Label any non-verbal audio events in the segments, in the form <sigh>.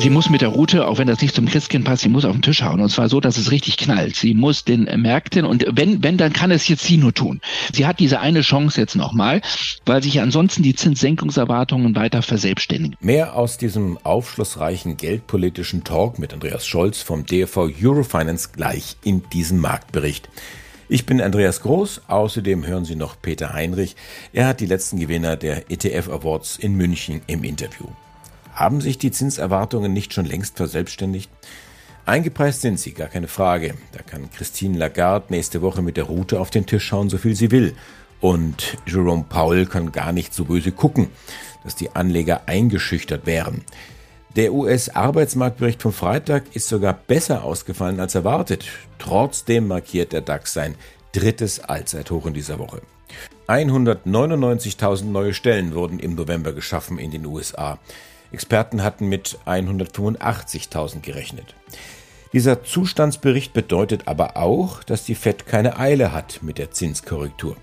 Sie muss mit der Route, auch wenn das nicht zum Christkind passt, sie muss auf den Tisch hauen. Und zwar so, dass es richtig knallt. Sie muss den Märkten und wenn, wenn, dann kann es jetzt sie nur tun. Sie hat diese eine Chance jetzt nochmal, weil sich ansonsten die Zinssenkungserwartungen weiter verselbstständigen. Mehr aus diesem aufschlussreichen geldpolitischen Talk mit Andreas Scholz vom DFV Eurofinance gleich in diesem Marktbericht. Ich bin Andreas Groß, außerdem hören Sie noch Peter Heinrich. Er hat die letzten Gewinner der ETF Awards in München im Interview. Haben sich die Zinserwartungen nicht schon längst verselbstständigt? Eingepreist sind sie, gar keine Frage. Da kann Christine Lagarde nächste Woche mit der Route auf den Tisch schauen, so viel sie will. Und Jerome Powell kann gar nicht so böse gucken, dass die Anleger eingeschüchtert wären. Der US-Arbeitsmarktbericht vom Freitag ist sogar besser ausgefallen als erwartet. Trotzdem markiert der DAX sein drittes Allzeithoch in dieser Woche. 199.000 neue Stellen wurden im November geschaffen in den USA. Experten hatten mit 185.000 gerechnet. Dieser Zustandsbericht bedeutet aber auch, dass die Fed keine Eile hat mit der Zinskorrektur.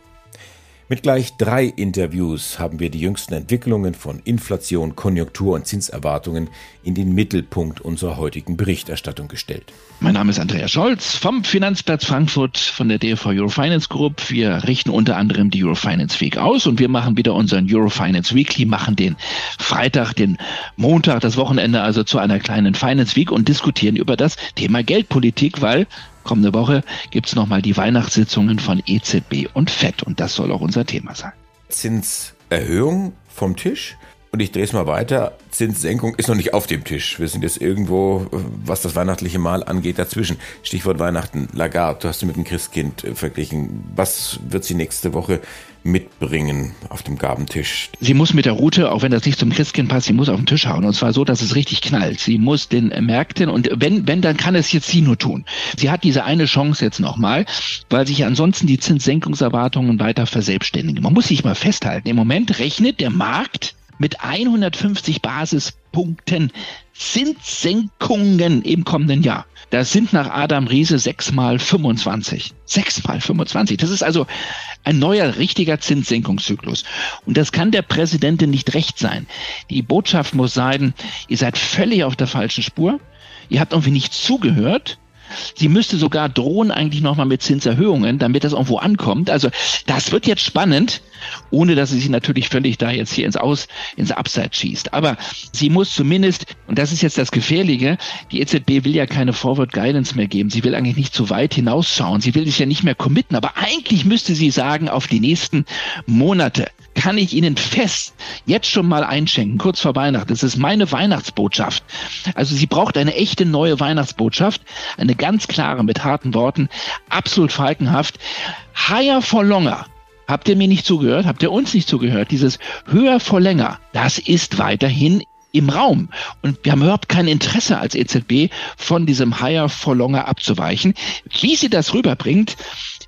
Mit gleich drei Interviews haben wir die jüngsten Entwicklungen von Inflation, Konjunktur und Zinserwartungen in den Mittelpunkt unserer heutigen Berichterstattung gestellt. Mein Name ist Andreas Scholz vom Finanzplatz Frankfurt von der DFV Eurofinance Group. Wir richten unter anderem die Eurofinance Week aus und wir machen wieder unseren Eurofinance Weekly, machen den Freitag, den Montag, das Wochenende also zu einer kleinen Finance Week und diskutieren über das Thema Geldpolitik, weil Kommende Woche gibt es nochmal die Weihnachtssitzungen von EZB und FED und das soll auch unser Thema sein. Zinserhöhung vom Tisch. Und ich drehe es mal weiter. Zinssenkung ist noch nicht auf dem Tisch. Wir sind jetzt irgendwo, was das weihnachtliche Mal angeht, dazwischen. Stichwort Weihnachten. Lagarde, du hast sie mit dem Christkind äh, verglichen. Was wird sie nächste Woche mitbringen auf dem Gabentisch. Sie muss mit der Route, auch wenn das nicht zum Christkind passt, sie muss auf den Tisch hauen. Und zwar so, dass es richtig knallt. Sie muss den Märkten und wenn, wenn, dann kann es jetzt sie nur tun. Sie hat diese eine Chance jetzt nochmal, weil sich ansonsten die Zinssenkungserwartungen weiter verselbstständigen. Man muss sich mal festhalten. Im Moment rechnet der Markt mit 150 Basispunkten Zinssenkungen im kommenden Jahr. Das sind nach Adam Riese 6 mal 25. 6 mal 25. Das ist also ein neuer, richtiger Zinssenkungszyklus. Und das kann der Präsidentin nicht recht sein. Die Botschaft muss sein, ihr seid völlig auf der falschen Spur. Ihr habt irgendwie nicht zugehört. Sie müsste sogar drohen eigentlich nochmal mit Zinserhöhungen, damit das irgendwo ankommt. Also das wird jetzt spannend, ohne dass sie sich natürlich völlig da jetzt hier ins Aus, ins Abseits schießt. Aber sie muss zumindest, und das ist jetzt das Gefährliche, die EZB will ja keine Forward Guidance mehr geben. Sie will eigentlich nicht zu weit hinausschauen. Sie will sich ja nicht mehr committen. Aber eigentlich müsste sie sagen, auf die nächsten Monate kann ich Ihnen fest jetzt schon mal einschenken, kurz vor Weihnachten. Das ist meine Weihnachtsbotschaft. Also sie braucht eine echte neue Weihnachtsbotschaft, eine ganz klare mit harten Worten, absolut falkenhaft. Higher for longer. Habt ihr mir nicht zugehört? Habt ihr uns nicht zugehört? Dieses höher for länger, das ist weiterhin im Raum. Und wir haben überhaupt kein Interesse als EZB von diesem Higher for Longer abzuweichen. Wie sie das rüberbringt,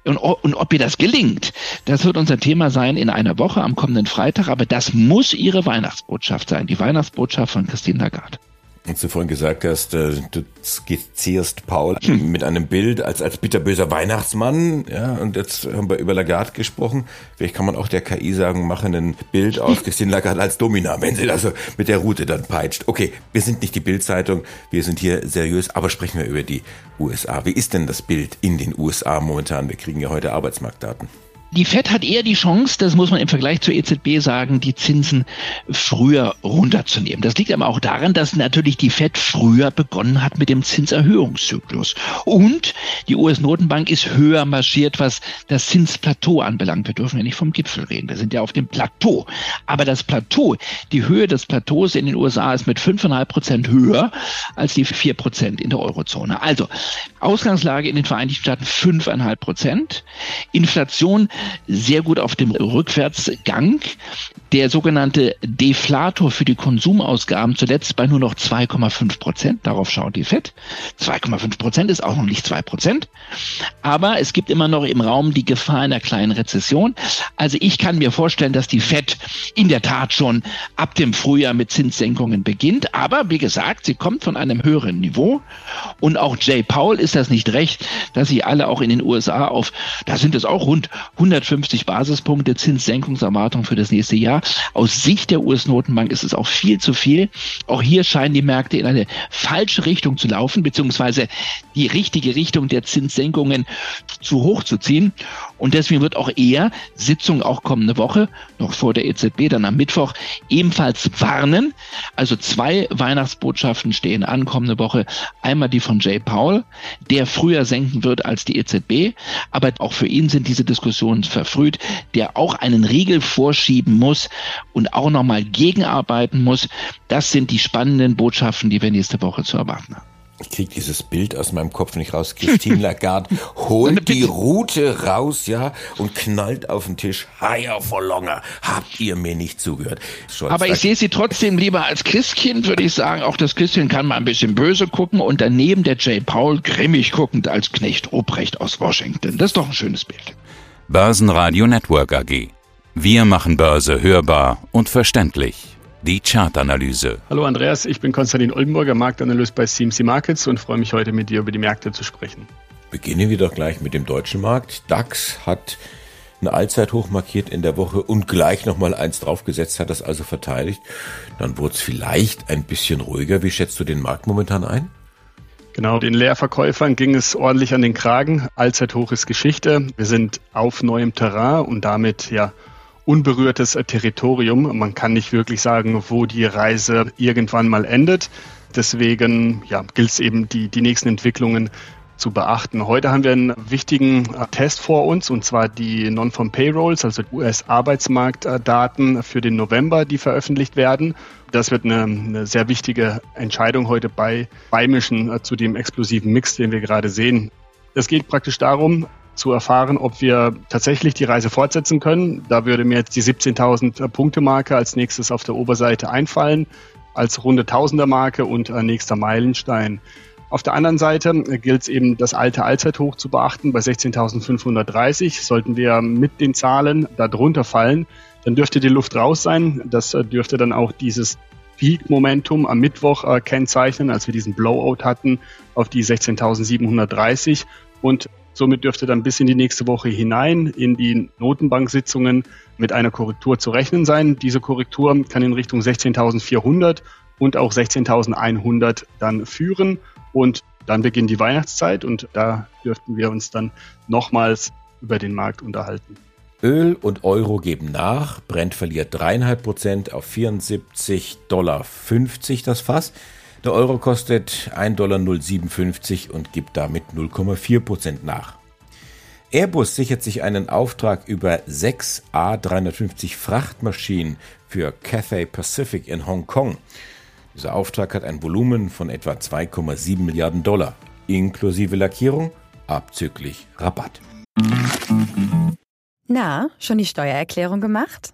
und, und ob ihr das gelingt, das wird unser Thema sein in einer Woche am kommenden Freitag. Aber das muss ihre Weihnachtsbotschaft sein, die Weihnachtsbotschaft von Christine Lagarde. Als du vorhin gesagt hast, äh, du skizzierst Paul hm. mit einem Bild als, als bitterböser Weihnachtsmann, ja, und jetzt haben wir über Lagarde gesprochen. Vielleicht kann man auch der KI sagen, machen ein Bild <laughs> aus Christine Lagarde als Domina, wenn sie also mit der Route dann peitscht. Okay, wir sind nicht die Bildzeitung, wir sind hier seriös, aber sprechen wir über die USA. Wie ist denn das Bild in den USA momentan? Wir kriegen ja heute Arbeitsmarktdaten. Die Fed hat eher die Chance, das muss man im Vergleich zur EZB sagen, die Zinsen früher runterzunehmen. Das liegt aber auch daran, dass natürlich die Fed früher begonnen hat mit dem Zinserhöhungszyklus. Und die US-Notenbank ist höher marschiert, was das Zinsplateau anbelangt. Wir dürfen ja nicht vom Gipfel reden. Wir sind ja auf dem Plateau. Aber das Plateau, die Höhe des Plateaus in den USA ist mit 5,5 Prozent höher als die 4 Prozent in der Eurozone. Also Ausgangslage in den Vereinigten Staaten 5,5 Prozent. Inflation sehr gut auf dem Rückwärtsgang. Der sogenannte Deflator für die Konsumausgaben zuletzt bei nur noch 2,5 Prozent. Darauf schaut die FED. 2,5 Prozent ist auch noch nicht 2 Prozent. Aber es gibt immer noch im Raum die Gefahr einer kleinen Rezession. Also ich kann mir vorstellen, dass die FED in der Tat schon ab dem Frühjahr mit Zinssenkungen beginnt. Aber wie gesagt, sie kommt von einem höheren Niveau. Und auch Jay Powell ist das nicht recht, dass sie alle auch in den USA auf, da sind es auch rund 150 Basispunkte Zinssenkungserwartung für das nächste Jahr. Aus Sicht der US-Notenbank ist es auch viel zu viel. Auch hier scheinen die Märkte in eine falsche Richtung zu laufen, beziehungsweise die richtige Richtung der Zinssenkungen zu hoch zu ziehen. Und deswegen wird auch eher Sitzung auch kommende Woche, noch vor der EZB, dann am Mittwoch, ebenfalls warnen. Also zwei Weihnachtsbotschaften stehen an kommende Woche. Einmal die von Jay Powell, der früher senken wird als die EZB. Aber auch für ihn sind diese Diskussionen verfrüht, der auch einen Riegel vorschieben muss und auch nochmal gegenarbeiten muss. Das sind die spannenden Botschaften, die wir nächste Woche zu erwarten haben. Ich kriege dieses Bild aus meinem Kopf nicht raus. Christine <laughs> Lagarde holt die Rute raus, ja, und knallt auf den Tisch. Higher for longer. Habt ihr mir nicht zugehört? Scholz, Aber ich sehe sie trotzdem lieber als Christkind, würde ich sagen. Auch das Christkind kann mal ein bisschen böse gucken und daneben der Jay Paul grimmig guckend als Knecht Obrecht aus Washington. Das ist doch ein schönes Bild. Börsenradio Network AG. Wir machen Börse hörbar und verständlich. Die Chartanalyse. Hallo Andreas, ich bin Konstantin Oldenburger, Marktanalyst bei CMC Markets und freue mich heute mit dir über die Märkte zu sprechen. Beginnen wir doch gleich mit dem deutschen Markt. DAX hat ein Allzeithoch markiert in der Woche und gleich nochmal eins draufgesetzt, hat das also verteidigt. Dann wurde es vielleicht ein bisschen ruhiger. Wie schätzt du den Markt momentan ein? Genau, den Leerverkäufern ging es ordentlich an den Kragen. Allzeithoch ist Geschichte. Wir sind auf neuem Terrain und damit ja unberührtes Territorium. Man kann nicht wirklich sagen, wo die Reise irgendwann mal endet. Deswegen ja, gilt es eben, die, die nächsten Entwicklungen zu beachten. Heute haben wir einen wichtigen äh, Test vor uns, und zwar die Non-Farm Payrolls, also US-Arbeitsmarktdaten für den November, die veröffentlicht werden. Das wird eine, eine sehr wichtige Entscheidung heute bei beimischen äh, zu dem explosiven Mix, den wir gerade sehen. Es geht praktisch darum, zu erfahren, ob wir tatsächlich die Reise fortsetzen können. Da würde mir jetzt die 17.000 Punkte Marke als nächstes auf der Oberseite einfallen, als runde Tausender-Marke und äh, nächster Meilenstein. Auf der anderen Seite äh, gilt es eben, das alte Allzeithoch zu beachten. Bei 16.530 sollten wir mit den Zahlen darunter fallen. Dann dürfte die Luft raus sein. Das äh, dürfte dann auch dieses Peak-Momentum am Mittwoch äh, kennzeichnen, als wir diesen Blowout hatten auf die 16.730. Und Somit dürfte dann bis in die nächste Woche hinein in die Notenbank-Sitzungen mit einer Korrektur zu rechnen sein. Diese Korrektur kann in Richtung 16.400 und auch 16.100 dann führen und dann beginnt die Weihnachtszeit und da dürften wir uns dann nochmals über den Markt unterhalten. Öl und Euro geben nach. Brent verliert 3,5 Prozent auf 74,50 Dollar das Fass. Der Euro kostet 1,057 Dollar und gibt damit 0,4 Prozent nach. Airbus sichert sich einen Auftrag über sechs A350 Frachtmaschinen für Cathay Pacific in Hongkong. Dieser Auftrag hat ein Volumen von etwa 2,7 Milliarden Dollar, inklusive Lackierung, abzüglich Rabatt. Na, schon die Steuererklärung gemacht?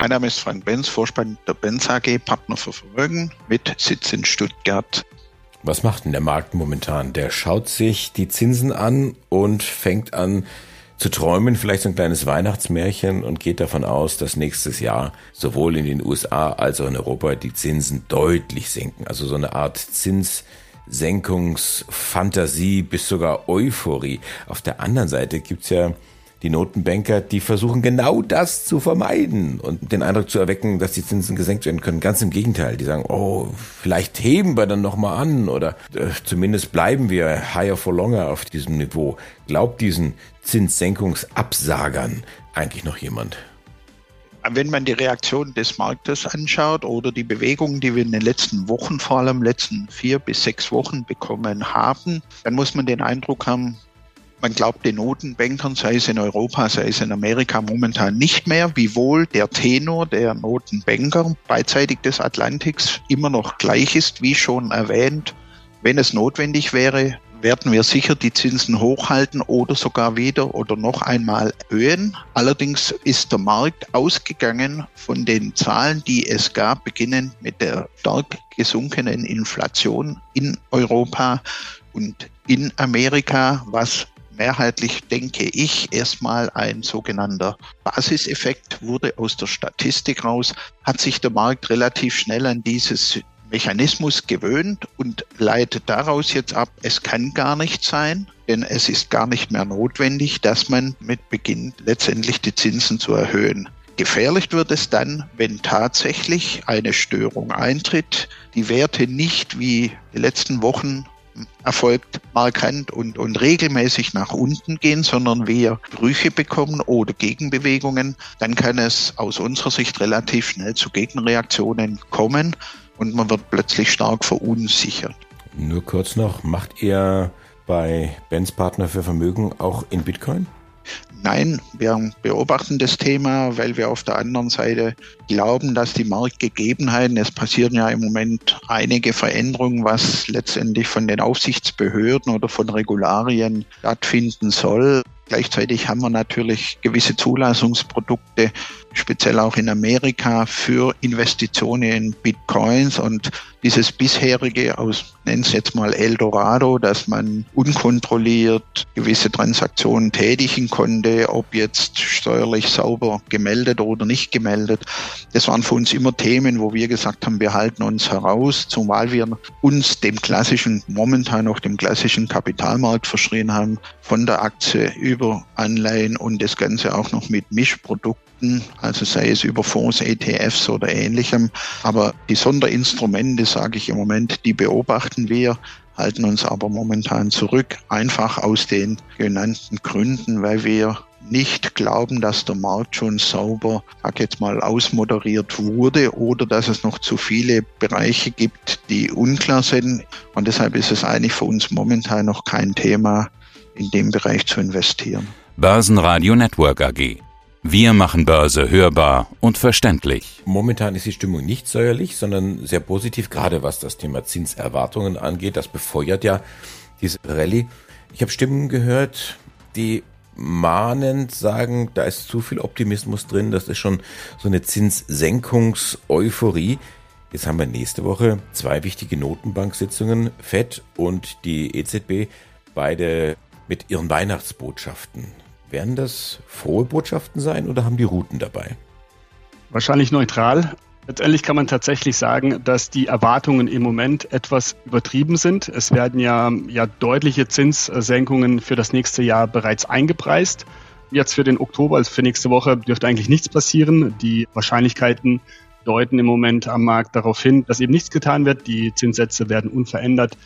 Mein Name ist Frank Benz, Vorspann der Benz AG, Partner für Vermögen mit Sitz in Stuttgart. Was macht denn der Markt momentan? Der schaut sich die Zinsen an und fängt an zu träumen, vielleicht so ein kleines Weihnachtsmärchen und geht davon aus, dass nächstes Jahr sowohl in den USA als auch in Europa die Zinsen deutlich sinken. Also so eine Art Zinssenkungsfantasie bis sogar Euphorie. Auf der anderen Seite gibt's ja die Notenbanker, die versuchen genau das zu vermeiden und den Eindruck zu erwecken, dass die Zinsen gesenkt werden können. Ganz im Gegenteil, die sagen, oh, vielleicht heben wir dann nochmal an oder äh, zumindest bleiben wir higher for longer auf diesem Niveau. Glaubt diesen Zinssenkungsabsagern eigentlich noch jemand? wenn man die Reaktion des Marktes anschaut oder die Bewegungen, die wir in den letzten Wochen, vor allem letzten vier bis sechs Wochen bekommen haben, dann muss man den Eindruck haben, man glaubt den Notenbankern, sei es in Europa, sei es in Amerika, momentan nicht mehr, wiewohl der Tenor der Notenbanker beidseitig des Atlantiks immer noch gleich ist, wie schon erwähnt. Wenn es notwendig wäre, werden wir sicher die Zinsen hochhalten oder sogar wieder oder noch einmal erhöhen. Allerdings ist der Markt ausgegangen von den Zahlen, die es gab, beginnend mit der stark gesunkenen Inflation in Europa und in Amerika, was mehrheitlich, denke ich, erstmal ein sogenannter Basiseffekt wurde aus der Statistik raus, hat sich der Markt relativ schnell an dieses Mechanismus gewöhnt und leitet daraus jetzt ab, es kann gar nicht sein, denn es ist gar nicht mehr notwendig, dass man mit beginnt, letztendlich die Zinsen zu erhöhen. Gefährlich wird es dann, wenn tatsächlich eine Störung eintritt, die Werte nicht wie die letzten Wochen erfolgt markant und, und regelmäßig nach unten gehen, sondern wir Brüche bekommen oder Gegenbewegungen, dann kann es aus unserer Sicht relativ schnell zu Gegenreaktionen kommen und man wird plötzlich stark verunsichert. Nur kurz noch, macht ihr bei Benz Partner für Vermögen auch in Bitcoin? Nein, wir beobachten das Thema, weil wir auf der anderen Seite glauben, dass die Marktgegebenheiten, es passieren ja im Moment einige Veränderungen, was letztendlich von den Aufsichtsbehörden oder von Regularien stattfinden soll. Gleichzeitig haben wir natürlich gewisse Zulassungsprodukte, speziell auch in Amerika, für Investitionen in Bitcoins und dieses bisherige aus, nennen es jetzt mal Eldorado, dass man unkontrolliert gewisse Transaktionen tätigen konnte, ob jetzt steuerlich sauber gemeldet oder nicht gemeldet. Das waren für uns immer Themen, wo wir gesagt haben, wir halten uns heraus, zumal wir uns dem klassischen, momentan noch dem klassischen Kapitalmarkt verschrien haben, von der Aktie über Anleihen und das Ganze auch noch mit Mischprodukten also sei es über Fonds, ETFs oder ähnlichem. Aber die Sonderinstrumente, sage ich im Moment, die beobachten wir, halten uns aber momentan zurück, einfach aus den genannten Gründen, weil wir nicht glauben, dass der Markt schon sauber, sag jetzt mal, ausmoderiert wurde oder dass es noch zu viele Bereiche gibt, die unklar sind. Und deshalb ist es eigentlich für uns momentan noch kein Thema, in dem Bereich zu investieren. Börsenradio Network AG. Wir machen Börse hörbar und verständlich. Momentan ist die Stimmung nicht säuerlich, sondern sehr positiv, gerade was das Thema Zinserwartungen angeht. Das befeuert ja diese Rallye. Ich habe Stimmen gehört, die mahnend sagen, da ist zu viel Optimismus drin, das ist schon so eine Zinssenkungseuphorie. Jetzt haben wir nächste Woche zwei wichtige Notenbanksitzungen, FED und die EZB, beide mit ihren Weihnachtsbotschaften. Werden das frohe Botschaften sein oder haben die Routen dabei? Wahrscheinlich neutral. Letztendlich kann man tatsächlich sagen, dass die Erwartungen im Moment etwas übertrieben sind. Es werden ja, ja deutliche Zinssenkungen für das nächste Jahr bereits eingepreist. Jetzt für den Oktober, also für nächste Woche, dürfte eigentlich nichts passieren. Die Wahrscheinlichkeiten deuten im Moment am Markt darauf hin, dass eben nichts getan wird. Die Zinssätze werden unverändert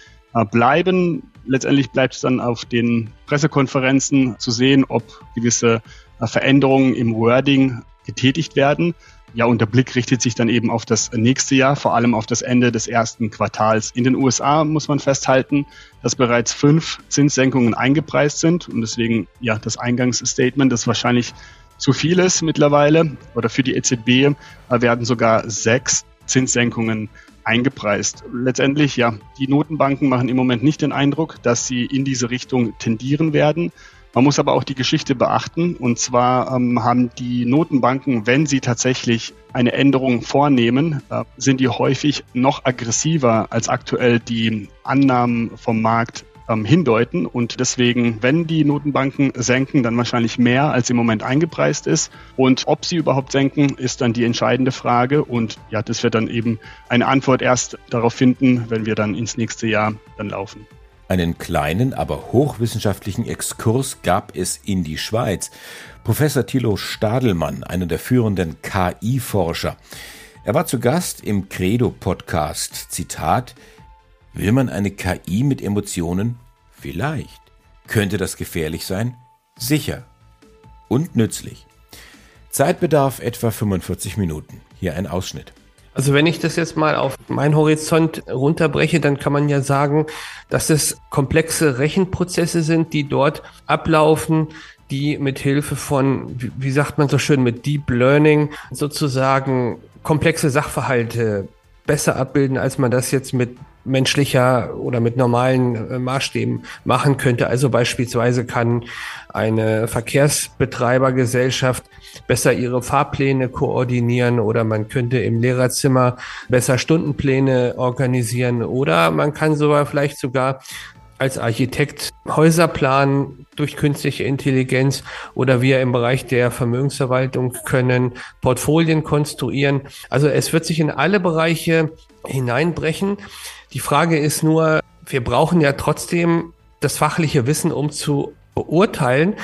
bleiben. Letztendlich bleibt es dann auf den Pressekonferenzen zu sehen, ob gewisse äh, Veränderungen im Wording getätigt werden. Ja, und der Blick richtet sich dann eben auf das nächste Jahr, vor allem auf das Ende des ersten Quartals. In den USA muss man festhalten, dass bereits fünf Zinssenkungen eingepreist sind und deswegen ja das Eingangsstatement, das wahrscheinlich zu viel ist mittlerweile oder für die EZB äh, werden sogar sechs Zinssenkungen eingepreist. Letztendlich, ja, die Notenbanken machen im Moment nicht den Eindruck, dass sie in diese Richtung tendieren werden. Man muss aber auch die Geschichte beachten. Und zwar ähm, haben die Notenbanken, wenn sie tatsächlich eine Änderung vornehmen, äh, sind die häufig noch aggressiver als aktuell die Annahmen vom Markt ähm, hindeuten. Und deswegen, wenn die Notenbanken senken, dann wahrscheinlich mehr, als im Moment eingepreist ist. Und ob sie überhaupt senken, ist dann die entscheidende Frage. Und ja, das wird dann eben eine Antwort erst darauf finden, wenn wir dann ins nächste Jahr dann laufen. Einen kleinen, aber hochwissenschaftlichen Exkurs gab es in die Schweiz. Professor Thilo Stadelmann, einer der führenden KI-Forscher, er war zu Gast im Credo-Podcast. Zitat, Will man eine KI mit Emotionen? Vielleicht. Könnte das gefährlich sein? Sicher. Und nützlich. Zeitbedarf etwa 45 Minuten. Hier ein Ausschnitt. Also wenn ich das jetzt mal auf meinen Horizont runterbreche, dann kann man ja sagen, dass es komplexe Rechenprozesse sind, die dort ablaufen, die mit Hilfe von, wie sagt man so schön, mit Deep Learning sozusagen komplexe Sachverhalte besser abbilden, als man das jetzt mit menschlicher oder mit normalen äh, Maßstäben machen könnte. Also beispielsweise kann eine Verkehrsbetreibergesellschaft besser ihre Fahrpläne koordinieren oder man könnte im Lehrerzimmer besser Stundenpläne organisieren oder man kann sogar vielleicht sogar als Architekt Häuser planen durch künstliche Intelligenz oder wir im Bereich der Vermögensverwaltung können Portfolien konstruieren. Also es wird sich in alle Bereiche hineinbrechen. Die Frage ist nur, wir brauchen ja trotzdem das fachliche Wissen, um zu beurteilen,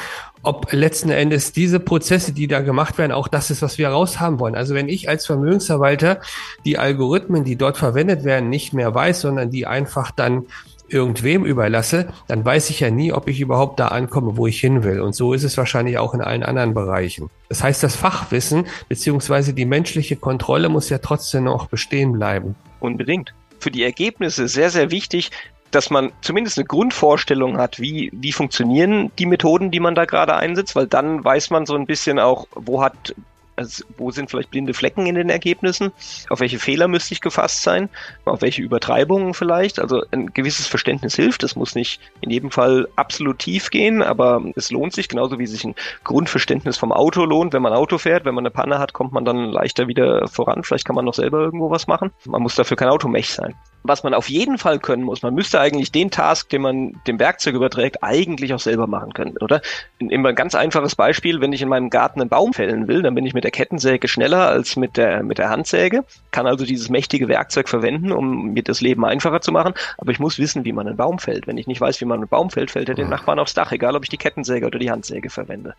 ob letzten Endes diese Prozesse, die da gemacht werden, auch das ist, was wir raushaben wollen. Also wenn ich als Vermögensverwalter die Algorithmen, die dort verwendet werden, nicht mehr weiß, sondern die einfach dann irgendwem überlasse, dann weiß ich ja nie, ob ich überhaupt da ankomme, wo ich hin will. Und so ist es wahrscheinlich auch in allen anderen Bereichen. Das heißt, das Fachwissen beziehungsweise die menschliche Kontrolle muss ja trotzdem noch bestehen bleiben. Unbedingt. Für die Ergebnisse sehr, sehr wichtig, dass man zumindest eine Grundvorstellung hat, wie, wie funktionieren die Methoden, die man da gerade einsetzt, weil dann weiß man so ein bisschen auch, wo hat also wo sind vielleicht blinde Flecken in den Ergebnissen? Auf welche Fehler müsste ich gefasst sein? Auf welche Übertreibungen vielleicht? Also ein gewisses Verständnis hilft. Es muss nicht in jedem Fall absolut tief gehen, aber es lohnt sich, genauso wie sich ein Grundverständnis vom Auto lohnt. Wenn man Auto fährt, wenn man eine Panne hat, kommt man dann leichter wieder voran. Vielleicht kann man noch selber irgendwo was machen. Man muss dafür kein Automech sein was man auf jeden Fall können muss, man müsste eigentlich den Task, den man dem Werkzeug überträgt, eigentlich auch selber machen können, oder? Immer ein ganz einfaches Beispiel, wenn ich in meinem Garten einen Baum fällen will, dann bin ich mit der Kettensäge schneller als mit der, mit der Handsäge, kann also dieses mächtige Werkzeug verwenden, um mir das Leben einfacher zu machen, aber ich muss wissen, wie man einen Baum fällt. Wenn ich nicht weiß, wie man einen Baum fällt, fällt er den Nachbarn aufs Dach, egal ob ich die Kettensäge oder die Handsäge verwende.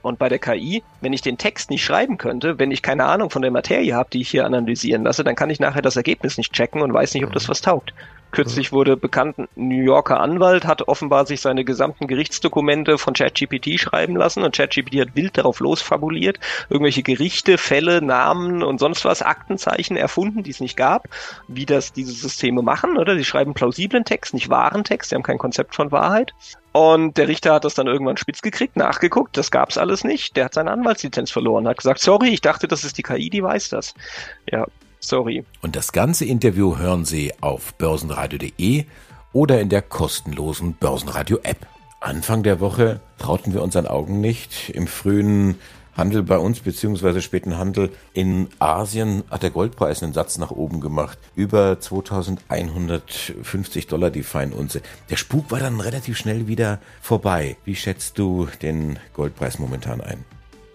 Und bei der KI, wenn ich den Text nicht schreiben könnte, wenn ich keine Ahnung von der Materie habe, die ich hier analysieren lasse, dann kann ich nachher das Ergebnis nicht checken und weiß nicht, ob das was taugt. Kürzlich wurde bekannt, ein New Yorker Anwalt hat offenbar sich seine gesamten Gerichtsdokumente von ChatGPT schreiben lassen und ChatGPT hat wild darauf losfabuliert, irgendwelche Gerichte, Fälle, Namen und sonst was, Aktenzeichen erfunden, die es nicht gab, wie das diese Systeme machen, oder? Sie schreiben plausiblen Text, nicht wahren Text, sie haben kein Konzept von Wahrheit. Und der Richter hat das dann irgendwann spitz gekriegt, nachgeguckt, das gab's alles nicht. Der hat seine Anwaltslizenz verloren, hat gesagt, sorry, ich dachte, das ist die KI, die weiß das. Ja, sorry. Und das ganze Interview hören Sie auf börsenradio.de oder in der kostenlosen Börsenradio-App. Anfang der Woche trauten wir unseren Augen nicht. Im frühen Handel bei uns, beziehungsweise späten Handel in Asien hat der Goldpreis einen Satz nach oben gemacht. Über 2150 Dollar die Feinunze. Der Spuk war dann relativ schnell wieder vorbei. Wie schätzt du den Goldpreis momentan ein?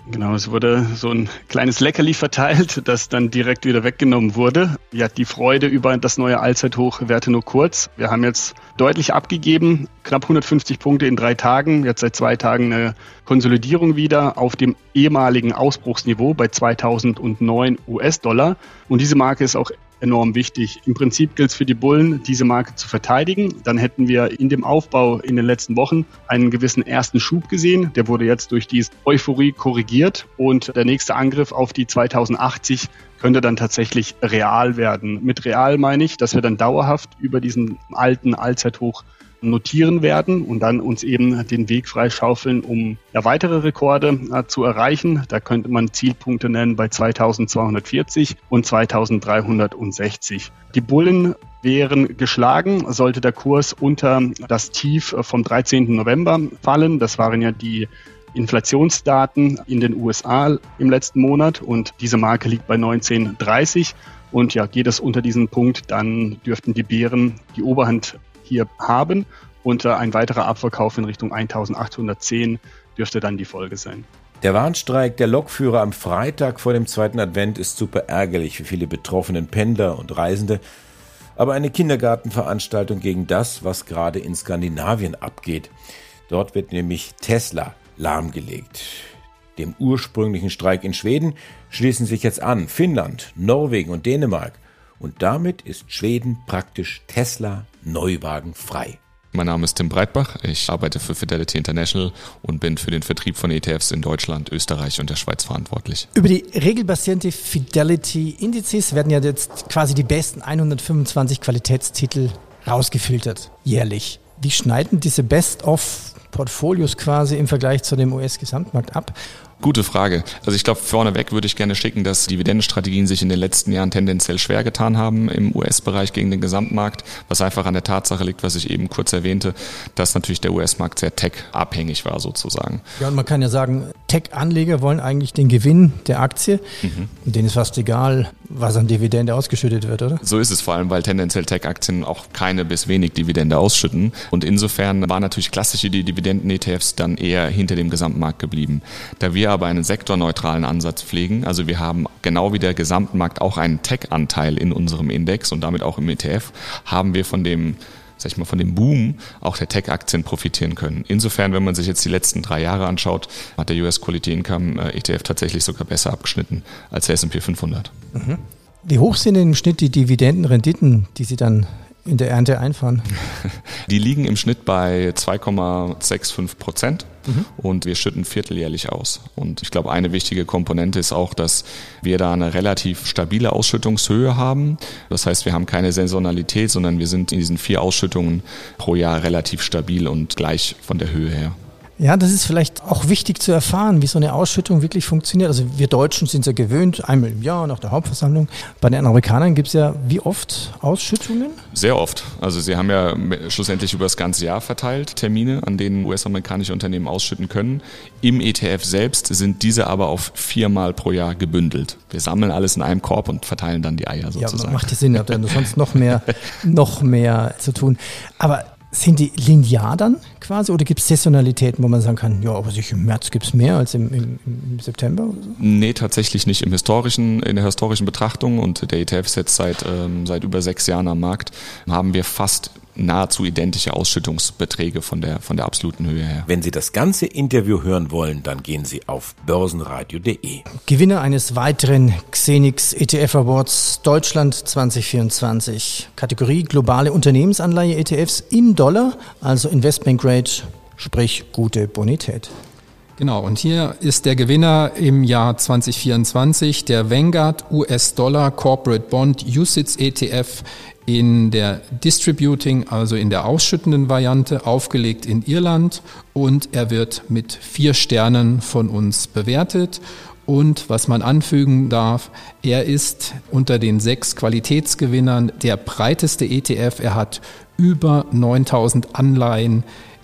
Genau, es wurde so ein kleines Leckerli verteilt, das dann direkt wieder weggenommen wurde. Ja, die Freude über das neue Allzeithoch währte nur kurz. Wir haben jetzt deutlich abgegeben, knapp 150 Punkte in drei Tagen, jetzt seit zwei Tagen eine Konsolidierung wieder auf dem ehemaligen Ausbruchsniveau bei 2009 US-Dollar. Und diese Marke ist auch enorm wichtig. Im Prinzip gilt es für die Bullen, diese Marke zu verteidigen. Dann hätten wir in dem Aufbau in den letzten Wochen einen gewissen ersten Schub gesehen. Der wurde jetzt durch diese Euphorie korrigiert und der nächste Angriff auf die 2080 könnte dann tatsächlich real werden. Mit real meine ich, dass wir dann dauerhaft über diesen alten Allzeithoch notieren werden und dann uns eben den Weg freischaufeln, um ja, weitere Rekorde äh, zu erreichen. Da könnte man Zielpunkte nennen bei 2240 und 2360. Die Bullen wären geschlagen, sollte der Kurs unter das Tief vom 13. November fallen. Das waren ja die Inflationsdaten in den USA im letzten Monat und diese Marke liegt bei 1930. Und ja, geht es unter diesen Punkt, dann dürften die Bären die Oberhand hier haben. Und äh, ein weiterer Abverkauf in Richtung 1810 dürfte dann die Folge sein. Der Warnstreik der Lokführer am Freitag vor dem zweiten Advent ist super ärgerlich für viele betroffenen Pendler und Reisende, aber eine Kindergartenveranstaltung gegen das, was gerade in Skandinavien abgeht. Dort wird nämlich Tesla lahmgelegt. Dem ursprünglichen Streik in Schweden schließen sich jetzt an Finnland, Norwegen und Dänemark. Und damit ist Schweden praktisch Tesla Neuwagen frei. Mein Name ist Tim Breitbach. Ich arbeite für Fidelity International und bin für den Vertrieb von ETFs in Deutschland, Österreich und der Schweiz verantwortlich. Über die regelbasierte Fidelity Indizes werden ja jetzt quasi die besten 125 Qualitätstitel rausgefiltert, jährlich. Wie schneiden diese Best-of-Portfolios quasi im Vergleich zu dem US-Gesamtmarkt ab? Gute Frage. Also ich glaube, vorneweg würde ich gerne schicken, dass Dividendenstrategien sich in den letzten Jahren tendenziell schwer getan haben im US-Bereich gegen den Gesamtmarkt, was einfach an der Tatsache liegt, was ich eben kurz erwähnte, dass natürlich der US-Markt sehr tech-abhängig war sozusagen. Ja, und man kann ja sagen, Tech-Anleger wollen eigentlich den Gewinn der Aktie mhm. und denen ist fast egal, was an Dividende ausgeschüttet wird, oder? So ist es vor allem, weil tendenziell Tech-Aktien auch keine bis wenig Dividende ausschütten und insofern waren natürlich klassische Dividenden-ETFs dann eher hinter dem Gesamtmarkt geblieben. Da wir wir aber einen sektorneutralen Ansatz pflegen. Also wir haben genau wie der Gesamtmarkt auch einen Tech-Anteil in unserem Index und damit auch im ETF, haben wir von dem sag ich mal, von dem Boom auch der Tech-Aktien profitieren können. Insofern, wenn man sich jetzt die letzten drei Jahre anschaut, hat der US Quality Income äh, ETF tatsächlich sogar besser abgeschnitten als der S&P 500. Mhm. Wie hoch sind denn im Schnitt die Dividendenrenditen, die Sie dann in der Ernte einfahren? <laughs> Die liegen im Schnitt bei 2,65 Prozent mhm. und wir schütten vierteljährlich aus. Und ich glaube, eine wichtige Komponente ist auch, dass wir da eine relativ stabile Ausschüttungshöhe haben. Das heißt, wir haben keine Saisonalität, sondern wir sind in diesen vier Ausschüttungen pro Jahr relativ stabil und gleich von der Höhe her. Ja, das ist vielleicht auch wichtig zu erfahren, wie so eine Ausschüttung wirklich funktioniert. Also wir Deutschen sind ja gewöhnt, einmal im Jahr nach der Hauptversammlung. Bei den Amerikanern gibt es ja wie oft Ausschüttungen? Sehr oft. Also sie haben ja schlussendlich über das ganze Jahr verteilt Termine, an denen US-amerikanische Unternehmen ausschütten können. Im ETF selbst sind diese aber auf viermal pro Jahr gebündelt. Wir sammeln alles in einem Korb und verteilen dann die Eier sozusagen. Ja, macht ja Sinn, habt ihr sonst noch mehr, <laughs> noch mehr zu tun. Aber sind die linear dann quasi oder gibt es Saisonalitäten, wo man sagen kann, ja, aber sich im März gibt es mehr als im, im, im, September? Oder so? Nee, tatsächlich nicht. Im historischen, in der historischen Betrachtung und der ETF ist jetzt seit, ähm, seit über sechs Jahren am Markt, haben wir fast nahezu identische Ausschüttungsbeträge von der, von der absoluten Höhe her. Wenn Sie das ganze Interview hören wollen, dann gehen Sie auf börsenradio.de. Gewinner eines weiteren Xenix ETF Awards Deutschland 2024. Kategorie globale Unternehmensanleihe ETFs in Dollar, also Investment Grade, sprich gute Bonität. Genau, und hier ist der Gewinner im Jahr 2024 der Vanguard US-Dollar Corporate Bond USITS ETF in der Distributing, also in der ausschüttenden Variante, aufgelegt in Irland und er wird mit vier Sternen von uns bewertet. Und was man anfügen darf, er ist unter den sechs Qualitätsgewinnern der breiteste ETF. Er hat über 9000 Anleihen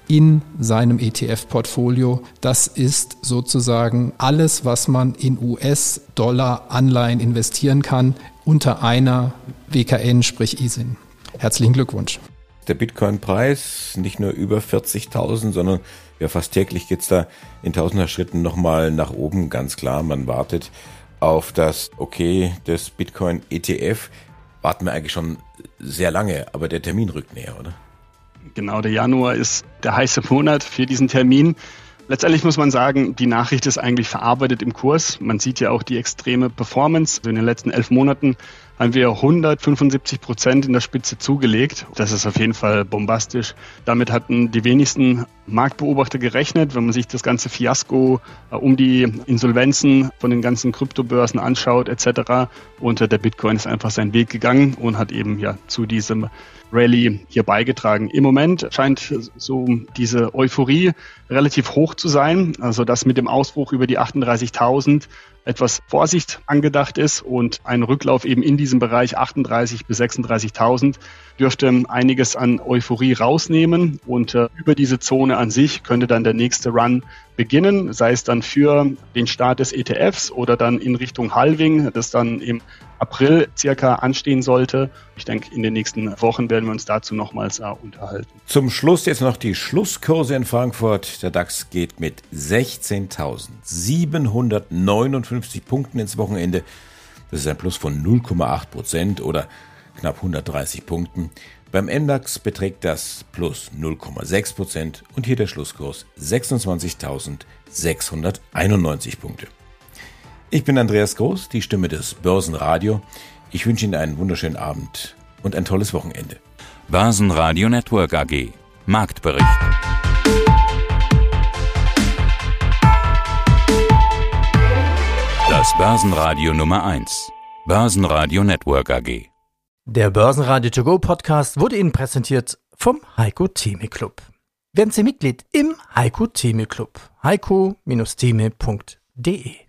in seinem ETF-Portfolio. Das ist sozusagen alles, was man in US-Dollar-Anleihen investieren kann unter einer WKN, sprich ISIN. Herzlichen Glückwunsch. Der Bitcoin-Preis nicht nur über 40.000, sondern ja fast täglich geht's da in tausender Schritten nochmal nach oben, ganz klar. Man wartet auf das Okay des Bitcoin-ETF. Warten wir eigentlich schon sehr lange, aber der Termin rückt näher, oder? Genau, der Januar ist der heiße Monat für diesen Termin. Letztendlich muss man sagen, die Nachricht ist eigentlich verarbeitet im Kurs. Man sieht ja auch die extreme Performance. In den letzten elf Monaten haben wir 175 Prozent in der Spitze zugelegt. Das ist auf jeden Fall bombastisch. Damit hatten die wenigsten Marktbeobachter gerechnet. Wenn man sich das ganze Fiasko äh, um die Insolvenzen von den ganzen Kryptobörsen anschaut etc. Und der Bitcoin ist einfach seinen Weg gegangen und hat eben ja zu diesem Rallye hier beigetragen. Im Moment scheint so diese Euphorie relativ hoch zu sein. Also dass mit dem Ausbruch über die 38.000 etwas Vorsicht angedacht ist und ein Rücklauf eben in diesem Bereich 38 bis 36.000 dürfte einiges an Euphorie rausnehmen. Und äh, über diese Zone an sich könnte dann der nächste Run beginnen, sei es dann für den Start des ETFs oder dann in Richtung Halving, das dann im April circa anstehen sollte. Ich denke, in den nächsten Wochen werden wir uns dazu nochmals äh, unterhalten. Zum Schluss jetzt noch die Schlusskurse in Frankfurt. Der DAX geht mit 16.759 Punkten ins Wochenende. Das ist ein Plus von 0,8 Prozent oder knapp 130 Punkten. Beim MDAX beträgt das Plus 0,6 Prozent und hier der Schlusskurs 26.691 Punkte. Ich bin Andreas Groß, die Stimme des Börsenradio. Ich wünsche Ihnen einen wunderschönen Abend und ein tolles Wochenende. Börsenradio Network AG. Marktbericht. Das Börsenradio Nummer 1. Börsenradio Network AG. Der Börsenradio To Go Podcast wurde Ihnen präsentiert vom Heiko Theme Club. Werden Sie Mitglied im Heiko Theme Club. heiko-theme.de